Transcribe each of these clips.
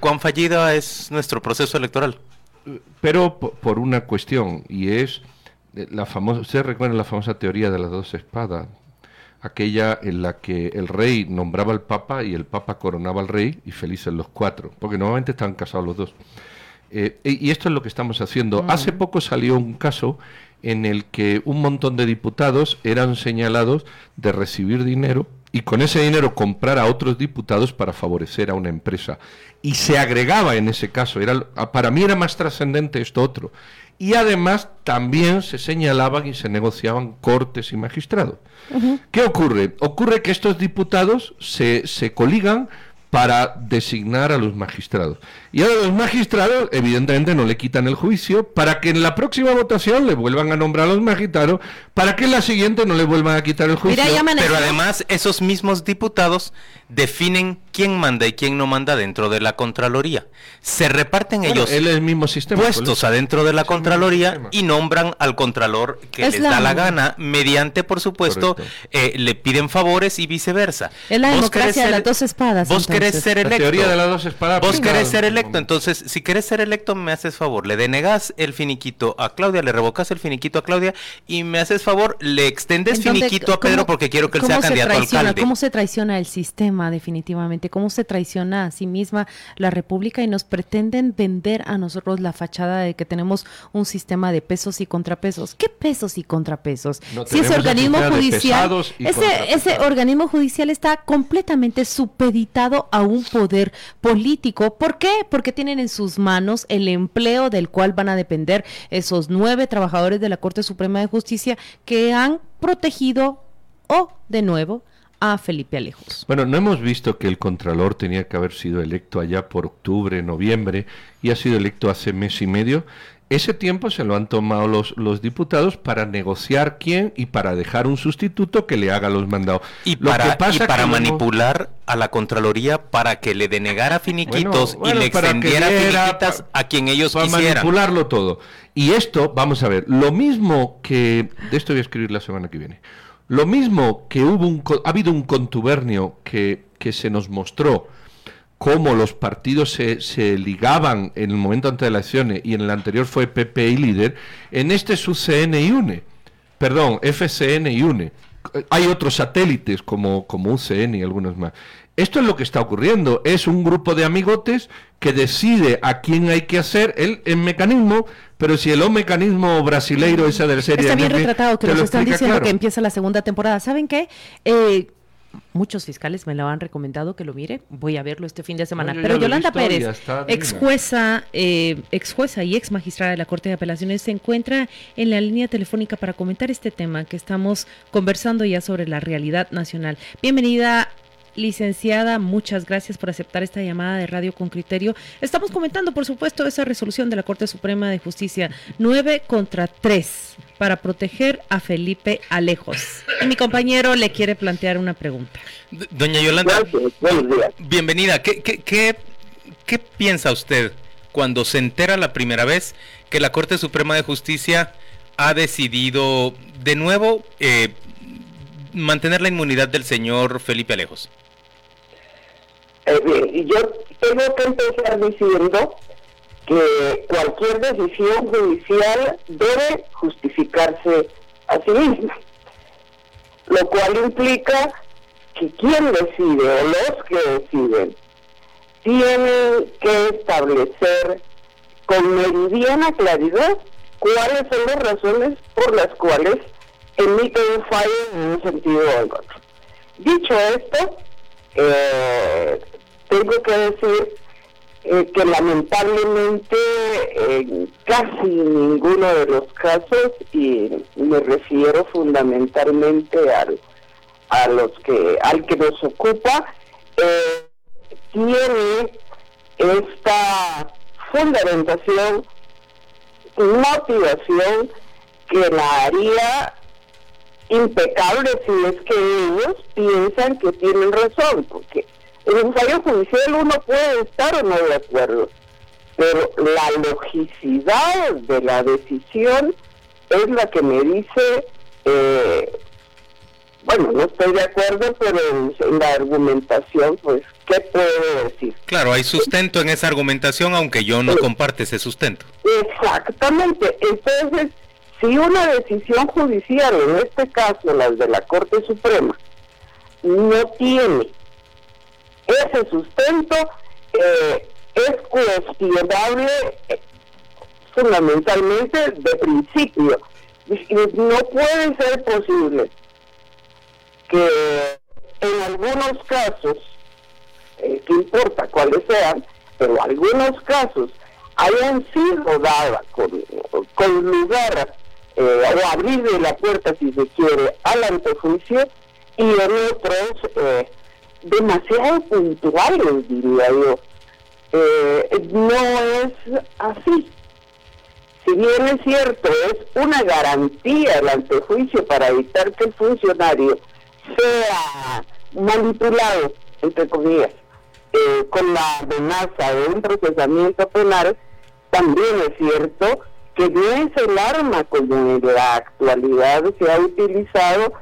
¿Cuán fallida es nuestro proceso electoral? Pero por una cuestión, y es la famosa, ustedes recuerdan la famosa teoría de las dos espadas, aquella en la que el rey nombraba al papa y el papa coronaba al rey y felices los cuatro, porque normalmente estaban casados los dos. Eh, y esto es lo que estamos haciendo. Hace poco salió un caso en el que un montón de diputados eran señalados de recibir dinero y con ese dinero comprar a otros diputados para favorecer a una empresa. Y se agregaba en ese caso, era, para mí era más trascendente esto otro. Y además también se señalaban y se negociaban cortes y magistrados. ¿Qué ocurre? Ocurre que estos diputados se, se coligan para designar a los magistrados. Y ahora los magistrados, evidentemente, no le quitan el juicio para que en la próxima votación le vuelvan a nombrar a los magistrados, para que en la siguiente no le vuelvan a quitar el juicio. Pero además, esos mismos diputados definen quién manda y quién no manda dentro de la Contraloría. Se reparten ellos el mismo sistema, puestos adentro de la Contraloría y nombran al Contralor que les da la gana, mediante, por supuesto, eh, le piden favores y viceversa. Es la democracia de las dos espadas. Vos querés ser electo. teoría de las dos espadas. Vos querés ser electo entonces, si quieres ser electo, me haces favor, le denegas el finiquito a Claudia, le revocas el finiquito a Claudia y me haces favor, le extendes finiquito a Pedro porque quiero que él sea candidato a alcalde. ¿Cómo se traiciona el sistema definitivamente? ¿Cómo se traiciona a sí misma la República y nos pretenden vender a nosotros la fachada de que tenemos un sistema de pesos y contrapesos? ¿Qué pesos y contrapesos? si ese organismo judicial, ese, ese organismo judicial está completamente supeditado a un poder político. ¿Por qué? porque tienen en sus manos el empleo del cual van a depender esos nueve trabajadores de la Corte Suprema de Justicia que han protegido o, de nuevo, a Felipe Alejos. Bueno, no hemos visto que el Contralor tenía que haber sido electo allá por octubre, noviembre, y ha sido electo hace mes y medio. Ese tiempo se lo han tomado los, los diputados para negociar quién y para dejar un sustituto que le haga los mandados. Y para, para manipular a la Contraloría para que le denegara finiquitos y le extendiera finiquitas a quien ellos para quisieran. manipularlo todo. Y esto, vamos a ver, lo mismo que... De esto voy a escribir la semana que viene. Lo mismo que hubo un, ha habido un contubernio que, que se nos mostró cómo los partidos se, se, ligaban en el momento antes de las elecciones y en el anterior fue PP y líder, en este es UCN y UNE, perdón, FCN y UNE. Hay otros satélites como, como UCN y algunos más. Esto es lo que está ocurriendo. Es un grupo de amigotes que decide a quién hay que hacer el, el mecanismo, pero si el o mecanismo brasileiro esa del serie... Está bien retratado, que nos están diciendo que empieza la segunda temporada. ¿Saben qué? Eh, muchos fiscales me lo han recomendado que lo mire. Voy a verlo este fin de semana. Pero Yolanda Pérez, ex jueza, eh, ex jueza y ex magistrada de la Corte de Apelaciones, se encuentra en la línea telefónica para comentar este tema que estamos conversando ya sobre la realidad nacional. Bienvenida. Licenciada, muchas gracias por aceptar esta llamada de Radio con Criterio. Estamos comentando, por supuesto, esa resolución de la Corte Suprema de Justicia 9 contra 3 para proteger a Felipe Alejos. Y mi compañero le quiere plantear una pregunta. Doña Yolanda, bienvenida. ¿Qué, qué, qué, piensa usted cuando se entera la primera vez que la Corte Suprema de Justicia ha decidido de nuevo eh, mantener la inmunidad del señor Felipe Alejos? Eh, yo tengo que empezar diciendo que cualquier decisión judicial debe justificarse a sí misma, lo cual implica que quien decide o los que deciden tienen que establecer con meridiana claridad cuáles son las razones por las cuales emiten un fallo en un sentido o en otro. Dicho esto, eh, tengo que decir eh, que lamentablemente en casi ninguno de los casos, y me refiero fundamentalmente al, a los que, al que nos ocupa, eh, tiene esta fundamentación, motivación que la haría impecable si es que ellos piensan que tienen razón, porque en un fallo judicial uno puede estar o no de acuerdo, pero la logicidad de la decisión es la que me dice eh, bueno, no estoy de acuerdo, pero en, la argumentación, pues, ¿qué puedo decir? Claro, hay sustento en esa argumentación, aunque yo no comparte ese sustento. Exactamente. Entonces, si una decisión judicial, en este caso la de la Corte Suprema, no tiene ese sustento, eh, es cuestionable eh, fundamentalmente de principio. No puede ser posible que en algunos casos, eh, que importa cuáles sean, pero algunos casos hayan sido dadas con, con lugar o abrir la puerta, si se quiere, al antejuicio y en otros demasiado puntuales, diría yo. Eh, no es así. Si bien es cierto, es una garantía el antejuicio para evitar que el funcionario sea manipulado, entre comillas, eh, con la amenaza de un procesamiento penal, también es cierto que no es el arma como en la actualidad se ha utilizado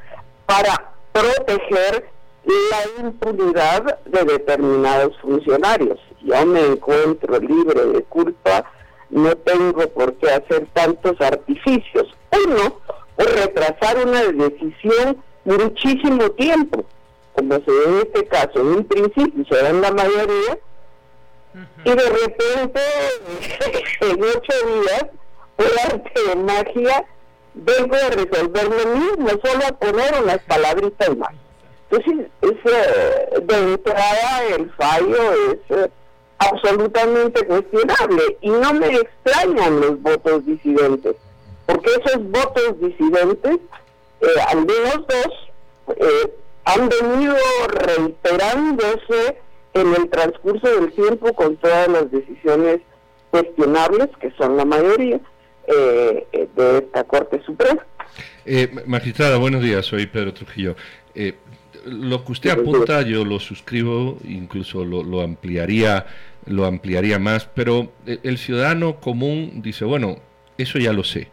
para proteger la impunidad de determinados funcionarios. Yo me encuentro libre de culpa, no tengo por qué hacer tantos artificios. Uno, por retrasar una decisión muchísimo tiempo, como se ve en este caso, en un principio se da en la mayoría, y de repente, en ocho días, por arte de magia, vengo a resolver lo mismo, solo a poner unas palabritas más. Entonces, es, de entrada el fallo es eh, absolutamente cuestionable y no me extrañan los votos disidentes, porque esos votos disidentes eh, al menos dos, eh, han venido reiterándose en el transcurso del tiempo con todas las decisiones cuestionables, que son la mayoría, eh, de esta Corte Suprema. magistrada, buenos días, soy Pedro Trujillo. Lo que usted apunta yo lo suscribo, incluso lo, lo, ampliaría, lo ampliaría más, pero el ciudadano común dice, bueno, eso ya lo sé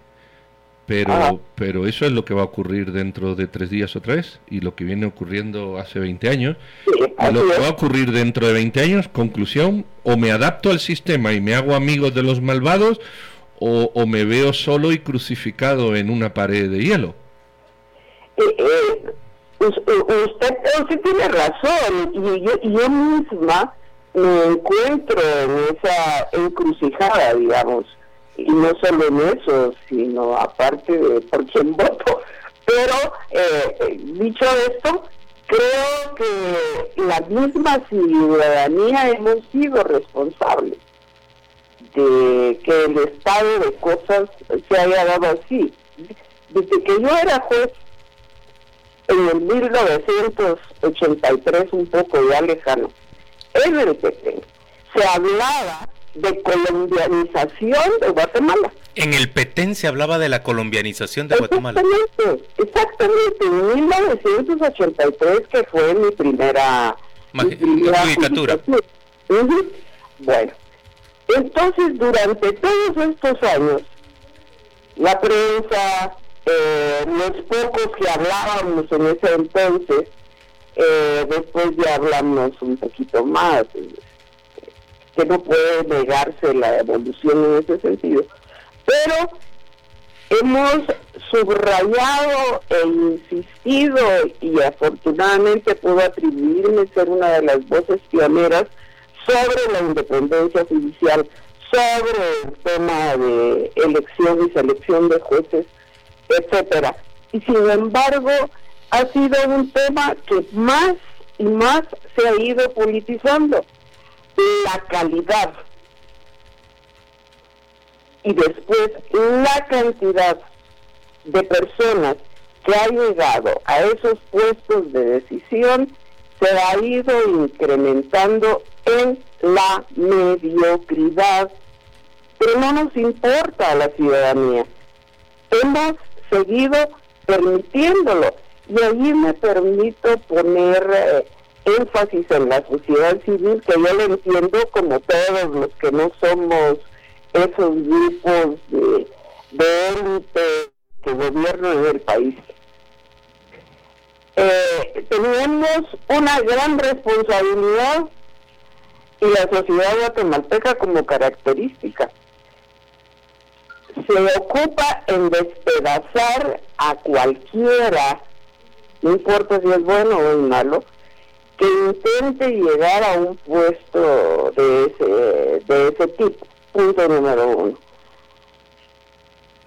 pero, pero eso es lo que va a ocurrir dentro de tres días otra vez y lo que viene ocurriendo hace 20 años. lo que va a ocurrir dentro de 20 años, conclusión, o me adapto al sistema y me hago amigo de los malvados o, me veo solo y crucificado en una pared de hielo. Eh, eh, usted, tiene razón y yo, yo misma me encuentro en esa encrucijada, digamos y no solo en eso, sino aparte de por quién voto. Pero eh, dicho esto, creo que la misma ciudadanía hemos sido responsables de que el estado de cosas se haya dado así. Desde que yo era juez en el 1983, un poco ya lejano, en el PP, se hablaba de colombianización de Guatemala. En el Petén se hablaba de la colombianización de Guatemala. Exactamente, exactamente. En 1983, que fue mi primera, mi primera Bueno, entonces durante todos estos años, la prensa, eh, los pocos que hablábamos en ese entonces, eh, después ya hablamos un poquito más, que no puede negarse la evolución en ese sentido. Pero hemos subrayado e insistido y afortunadamente puedo atribuirme ser una de las voces pioneras sobre la independencia judicial, sobre el tema de elección y selección de jueces, etcétera. Y sin embargo, ha sido un tema que más y más se ha ido politizando la calidad y después la cantidad de personas que ha llegado a esos puestos de decisión se ha ido incrementando en la mediocridad. Pero no nos importa a la ciudadanía. Hemos seguido permitiéndolo. Y ahí me permito poner... Eh, énfasis en la sociedad civil que yo lo entiendo como todos los que no somos esos grupos de, élite que gobiernan el país. eh, tenemos una gran responsabilidad y la sociedad guatemalteca como característica se ocupa en despedazar a cualquiera, no importa si es bueno o es malo, que intente llegar a un puesto de ese, de ese tipo. Punto número uno.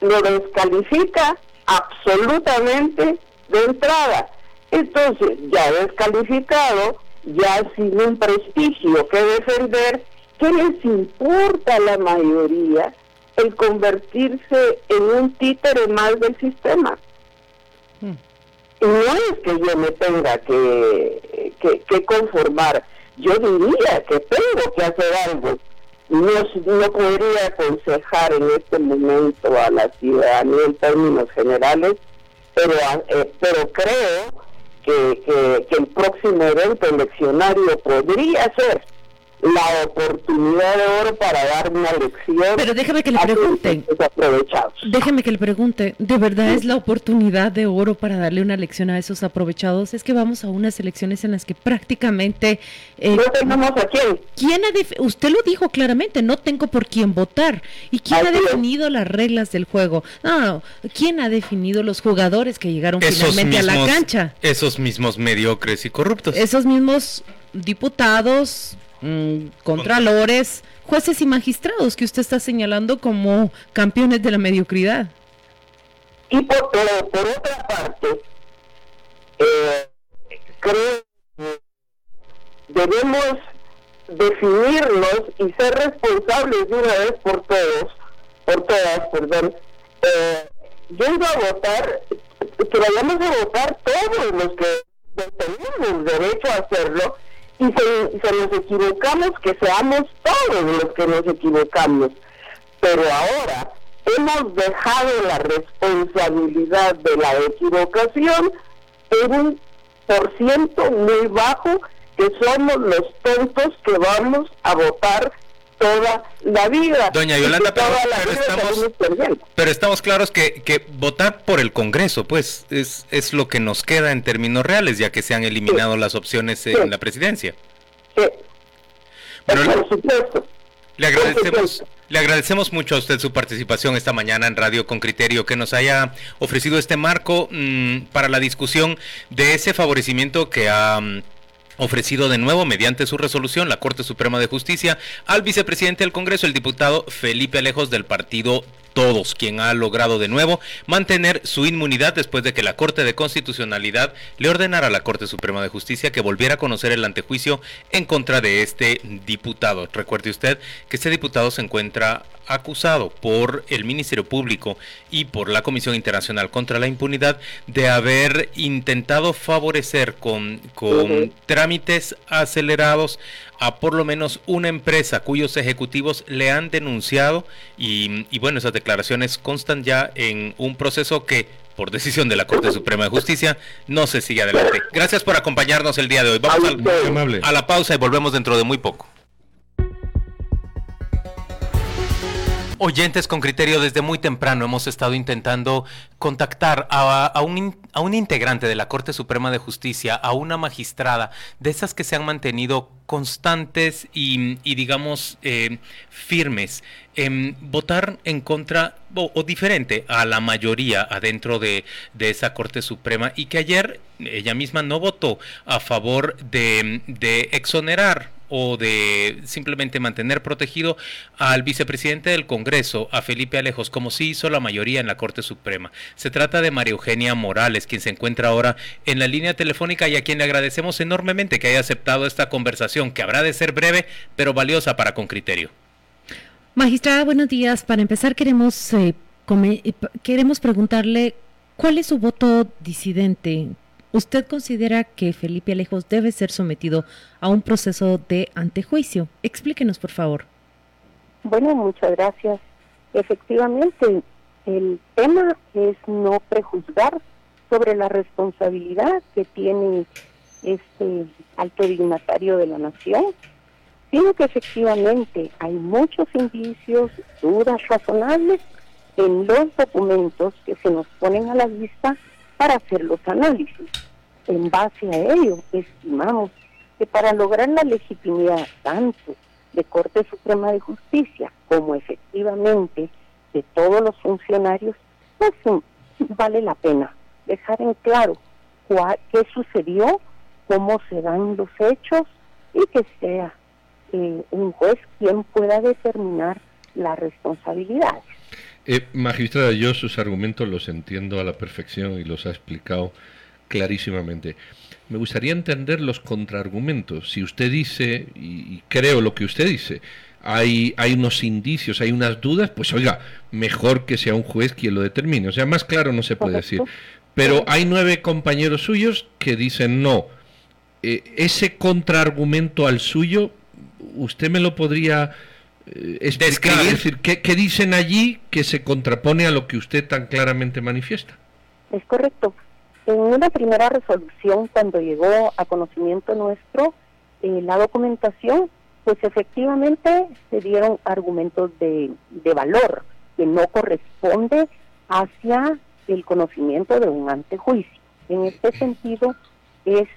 Lo descalifica absolutamente de entrada. Entonces, ya descalificado, ya sin un prestigio que defender, ¿qué les importa a la mayoría el convertirse en un títere más del sistema? Hmm. Y no es que yo me tenga que, que, conformar, yo diría que tengo que hacer algo. No, no podría aconsejar en este momento a la ciudadanía en términos generales, pero, eh, pero creo que, que, el próximo evento eleccionario podría ser la oportunidad de oro para dar una lección. Pero déjeme que le pregunte. Déjeme que le pregunte, ¿de verdad es la oportunidad de oro para darle una lección a esos aprovechados? Es que vamos a unas elecciones en las que prácticamente... Eh, no tenemos a quién. ¿quién ha usted lo dijo claramente, no tengo por quién votar. ¿Y quién ha definido las reglas del juego? No, ¿quién ha definido los jugadores que llegaron finalmente a la cancha? Esos mismos mediocres y corruptos. Esos mismos diputados, Mm, contralores, jueces y magistrados que usted está señalando como campeones de la mediocridad. Y por, por otra parte, eh, creo que debemos definirnos y ser responsables de una vez por todos, por todas, perdón, eh, yendo a votar, que vayamos a votar todos los que tenemos derecho a hacerlo y se, nos equivocamos, que seamos todos los que nos equivocamos. Pero ahora hemos dejado la responsabilidad de la equivocación en un por ciento muy bajo que somos los tontos que vamos a votar toda la vida. Doña Yolanda, pero, estamos, pero, estamos, claros que, que, votar por el Congreso, pues, es, es lo que nos queda en términos reales, ya que se han eliminado las opciones en la presidencia. Sí. Bueno, Le agradecemos, le agradecemos mucho a usted su participación esta mañana en Radio con Criterio, que nos haya ofrecido este marco mm, para la discusión de ese favorecimiento que ha... Ofrecido de nuevo mediante su resolución la Corte Suprema de Justicia al vicepresidente del Congreso, el diputado Felipe Alejos del partido Todos, quien ha logrado de nuevo mantener su inmunidad después de que la Corte de Constitucionalidad le ordenara a la Corte Suprema de Justicia que volviera a conocer el antejuicio en contra de este diputado. Recuerde usted que este diputado se encuentra acusado por el Ministerio Público y por la Comisión Internacional contra la Impunidad de haber intentado favorecer con, con trámites acelerados a por lo menos una empresa cuyos ejecutivos le han denunciado y, y bueno, esas declaraciones constan ya en un proceso que por decisión de la Corte Suprema de Justicia, no se sigue adelante. Gracias por acompañarnos el día de hoy. Vamos a la pausa y volvemos dentro de muy poco. Oyentes con criterio, desde muy temprano hemos estado intentando contactar a, un, a, un, integrante de la Corte Suprema de Justicia, a una magistrada, de esas que se han mantenido constantes y, digamos, eh, firmes en votar en contra o, diferente a la mayoría adentro de, de, esa Corte Suprema y que ayer ella misma no votó a favor de, de exonerar o de simplemente mantener protegido al vicepresidente del Congreso, a Felipe Alejos, como sí hizo la mayoría en la Corte Suprema. Se trata de María Eugenia Morales, quien se encuentra ahora en la línea telefónica y a quien le agradecemos enormemente que haya aceptado esta conversación, que habrá de ser breve, pero valiosa para con criterio. Magistrada, buenos días. Para empezar, queremos, eh, queremos preguntarle cuál es su voto disidente ¿Usted considera que Felipe Alejos debe ser sometido a un proceso de antejuicio? Explíquenos, por favor. Bueno, muchas gracias. Efectivamente, el tema es no prejuzgar sobre la responsabilidad que tiene este alto dignatario de la nación, sino que efectivamente hay muchos indicios, dudas razonables en los documentos que se nos ponen a la vista para hacer los análisis. en base a ello, estimamos que para lograr la legitimidad tanto de Corte Suprema de Justicia como efectivamente de todos los funcionarios, pues vale la pena dejar en claro qué sucedió, cómo se dan los hechos y que sea eh, un juez quien pueda determinar las responsabilidades. Eh, magistrada, yo sus argumentos los entiendo a la perfección y los ha explicado clarísimamente. Me gustaría entender los contraargumentos. Si usted dice, y, creo lo que usted dice, hay, hay unos indicios, hay unas dudas, pues oiga, mejor que sea un juez quien lo determine. O sea, más claro no se puede decir. Pero hay nueve compañeros suyos que dicen no. Eh, ese contraargumento al suyo, ¿usted me lo podría eh, explicar? Es decir, ¿qué, ¿qué dicen allí que se contrapone a lo que usted tan claramente manifiesta? Es correcto. En una primera resolución, cuando llegó a conocimiento nuestro eh, la documentación, pues efectivamente se dieron argumentos de, de valor que no corresponde hacia el conocimiento de un antejuicio. En este sentido, es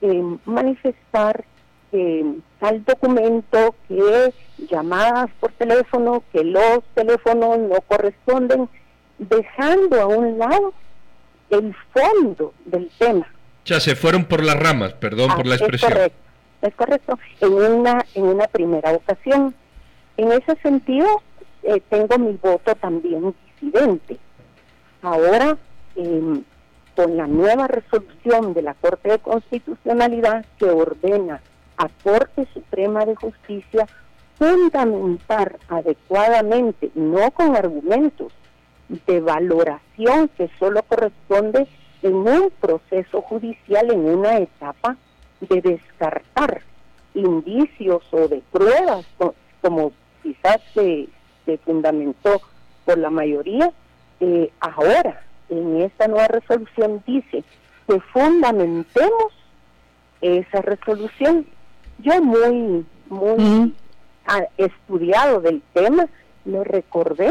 eh, manifestar eh, tal documento que llamadas por teléfono, que los teléfonos no corresponden, dejando a un lado el fondo del tema. Ya se fueron por las ramas, perdón por la expresión. Es correcto, es correcto. En una, en una primera ocasión. En ese sentido, eh, tengo mi voto también disidente. Ahora, em, con la nueva resolución de la Corte de Constitucionalidad que ordena a Corte Suprema de Justicia fundamentar adecuadamente, no con argumentos, de valoración que solo corresponde en un proceso judicial, en una etapa de descartar indicios o de pruebas, como quizás se, fundamentó por la mayoría, eh, ahora en esta nueva resolución dice que fundamentemos esa resolución. Yo muy, muy estudiado del tema, lo recordé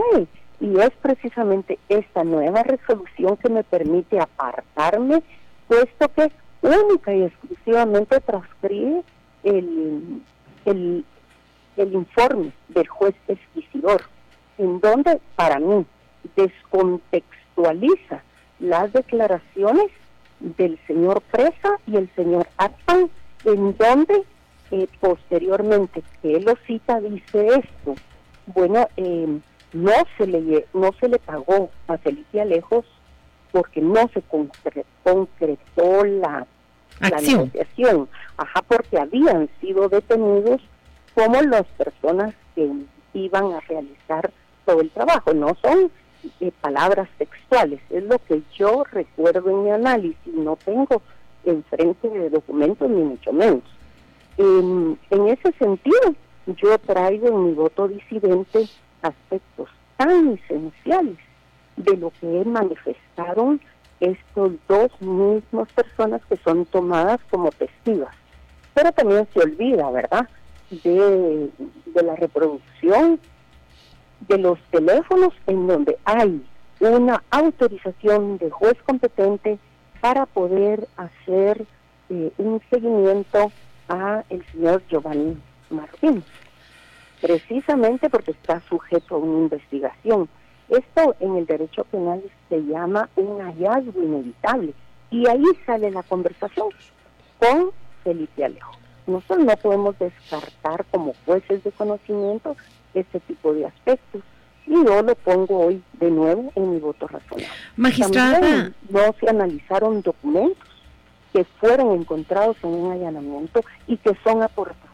y es precisamente esta nueva resolución que me permite apartarme, puesto que única y exclusivamente transcribe el, el, informe del juez esquisidor, en donde para mí descontextualiza las declaraciones del señor Presa y el señor Atman, en donde eh, posteriormente que él lo cita dice esto, bueno, eh, no se le no se le pagó a Felicia Lejos porque no se concretó la, la negociación, ajá, porque habían sido detenidos como las personas que iban a realizar todo el trabajo, no son eh, palabras textuales, es lo que yo recuerdo en mi análisis, no tengo enfrente de documentos ni mucho menos. En ese sentido, yo traigo en mi voto disidente aspectos tan esenciales de lo que manifestaron estos dos mismos personas que son tomadas como testigos. Pero también se olvida, ¿verdad?, de, la reproducción de los teléfonos en donde hay una autorización de juez competente para poder hacer eh, un seguimiento a el señor Giovanni Martín precisamente porque está sujeto a una investigación. Esto en el derecho penal se llama un hallazgo inevitable y ahí sale la conversación con Felipe Alejo. Nosotros no podemos descartar como jueces de conocimiento este tipo de aspectos y yo lo pongo hoy de nuevo en mi voto razonable. Magistrada. no se analizaron documentos que fueron encontrados en un allanamiento y que son aportados.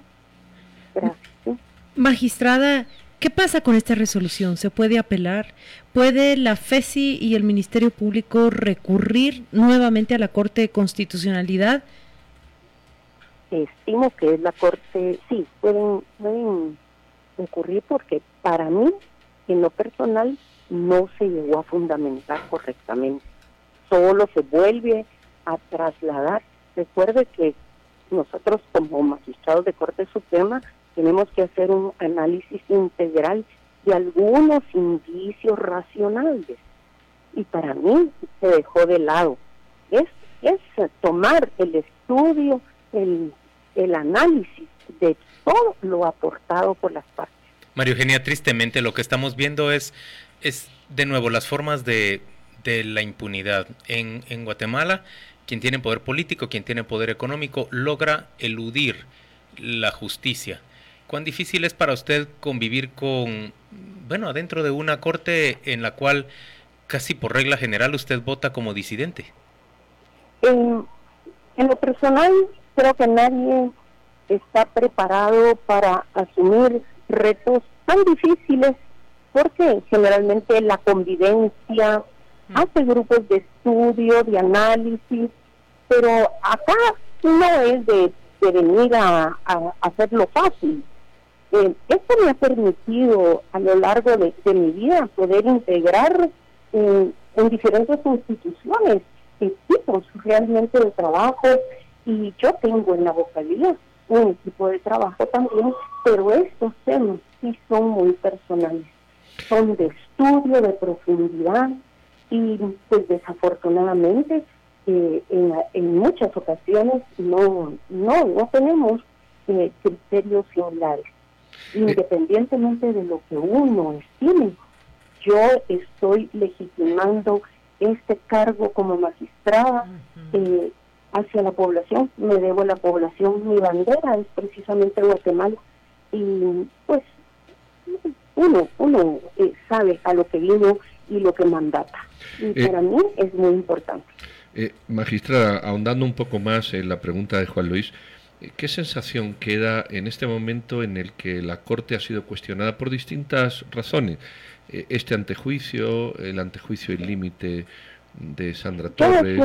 Gracias. Magistrada, ¿qué pasa con esta resolución? ¿Se puede apelar? ¿Puede la FESI y el Ministerio Público recurrir nuevamente a la Corte de Constitucionalidad? Estimo que es la Corte, sí, pueden, pueden recurrir porque para mí, en lo personal, no se llegó a fundamentar correctamente. Solo se vuelve a trasladar. Recuerde que nosotros como magistrados de Corte Suprema tenemos que hacer un análisis integral de algunos indicios racionales. Y para mí se dejó de lado esto es tomar el estudio, el, el análisis de todo lo aportado por las partes. María Eugenia, tristemente lo que estamos viendo es, es de nuevo las formas de, de la impunidad. En, en Guatemala, quien tiene poder político, quien tiene poder económico, logra eludir la justicia. ¿Cuán difícil es para usted convivir con, bueno, adentro de una corte en la cual casi por regla general usted vota como disidente? En, en lo personal, creo que nadie está preparado para asumir retos tan difíciles porque generalmente la convivencia mm. hace grupos de estudio, de análisis, pero acá no es de, venir a, hacerlo fácil. Eh, esto me ha permitido a lo largo de, mi vida poder integrar en diferentes instituciones equipos realmente de trabajo y yo tengo en la vocalía un equipo de trabajo también, pero estos temas sí son muy personales, son de estudio, de profundidad y pues desafortunadamente eh, en, muchas ocasiones no, no, no tenemos eh, criterios similares. Eh. Independientemente de lo que uno estime, yo estoy legitimando este cargo como magistrada hacia la población, me debo a la población, mi bandera es precisamente Guatemala y pues uno, uno eh, sabe a lo que vino y lo que mandata y eh, para mí es muy importante. Eh, magistrada, ahondando un poco más en la pregunta de Juan Luis, ¿qué sensación queda en este momento en el que la Corte ha sido cuestionada por distintas razones? este antejuicio, el antejuicio y límite de Sandra Torres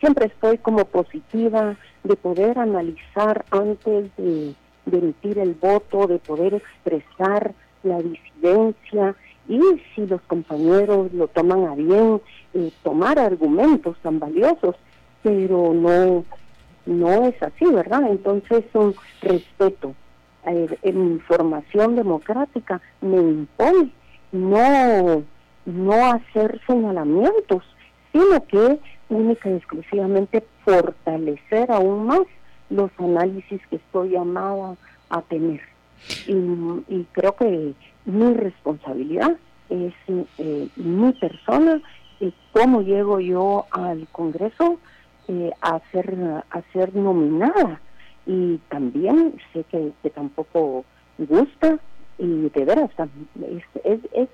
siempre estoy como positiva de poder analizar antes de, emitir el voto, de poder expresar la disidencia y si los compañeros lo toman a bien, eh, tomar argumentos tan valiosos, pero no, no es así, ¿verdad? Entonces un respeto. Eh, en formación democrática me impone no, no hacer señalamientos, sino que única y exclusivamente fortalecer aún más los análisis que estoy llamada a tener. Y, creo que mi responsabilidad es eh, mi persona, y cómo llego yo al Congreso eh, a, ser, a ser nominada. Y también sé que, tampoco gusta y de veras, es,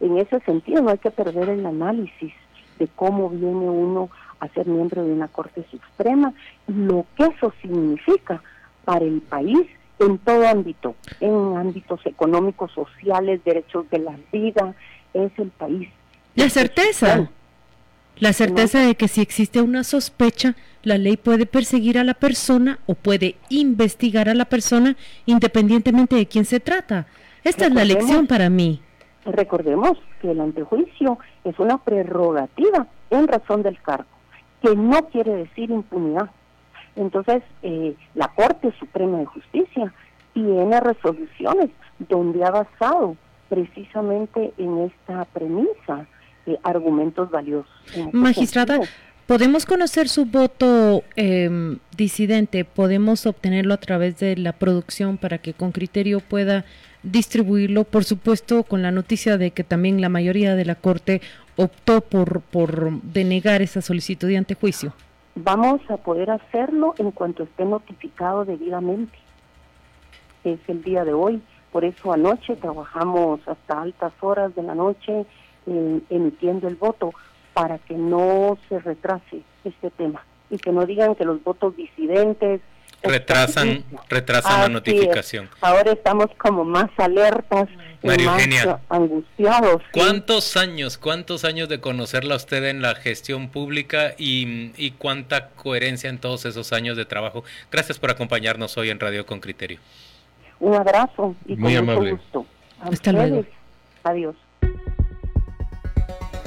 en ese sentido no hay que perder el análisis de cómo viene uno a ser miembro de una Corte Suprema, lo que eso significa para el país en todo ámbito, en ámbitos económicos, sociales, derechos de la vida, es el país. La certeza, la certeza de que si existe una sospecha, la ley puede perseguir a la persona o puede investigar a la persona independientemente de quién se trata. Esta es la lección para mí. Recordemos que el antejuicio es una prerrogativa en razón del cargo, que no quiere decir impunidad. Entonces, eh, la Corte Suprema de Justicia tiene resoluciones donde ha basado precisamente en esta premisa argumentos valiosos. Este Magistrada, ¿podemos conocer su voto em, disidente? ¿Podemos obtenerlo a través de la producción para que con criterio pueda distribuirlo, por supuesto, con la noticia de que también la mayoría de la Corte optó por, por denegar esa solicitud de antejuicio. Vamos a poder hacerlo en cuanto esté notificado debidamente. Es el día de hoy, por eso anoche trabajamos hasta altas horas de la noche emitiendo el voto para que no se retrase este tema y que no digan que los votos disidentes retrasan retrasan la notificación. Ahora estamos como más alertas, más angustiados. ¿Cuántos años, cuántos años de conocerla usted en la gestión pública y, y, cuánta coherencia en todos esos años de trabajo? Gracias por acompañarnos hoy en Radio con Criterio. Un abrazo y Muy con amable. mucho gusto. Hasta luego. Adiós.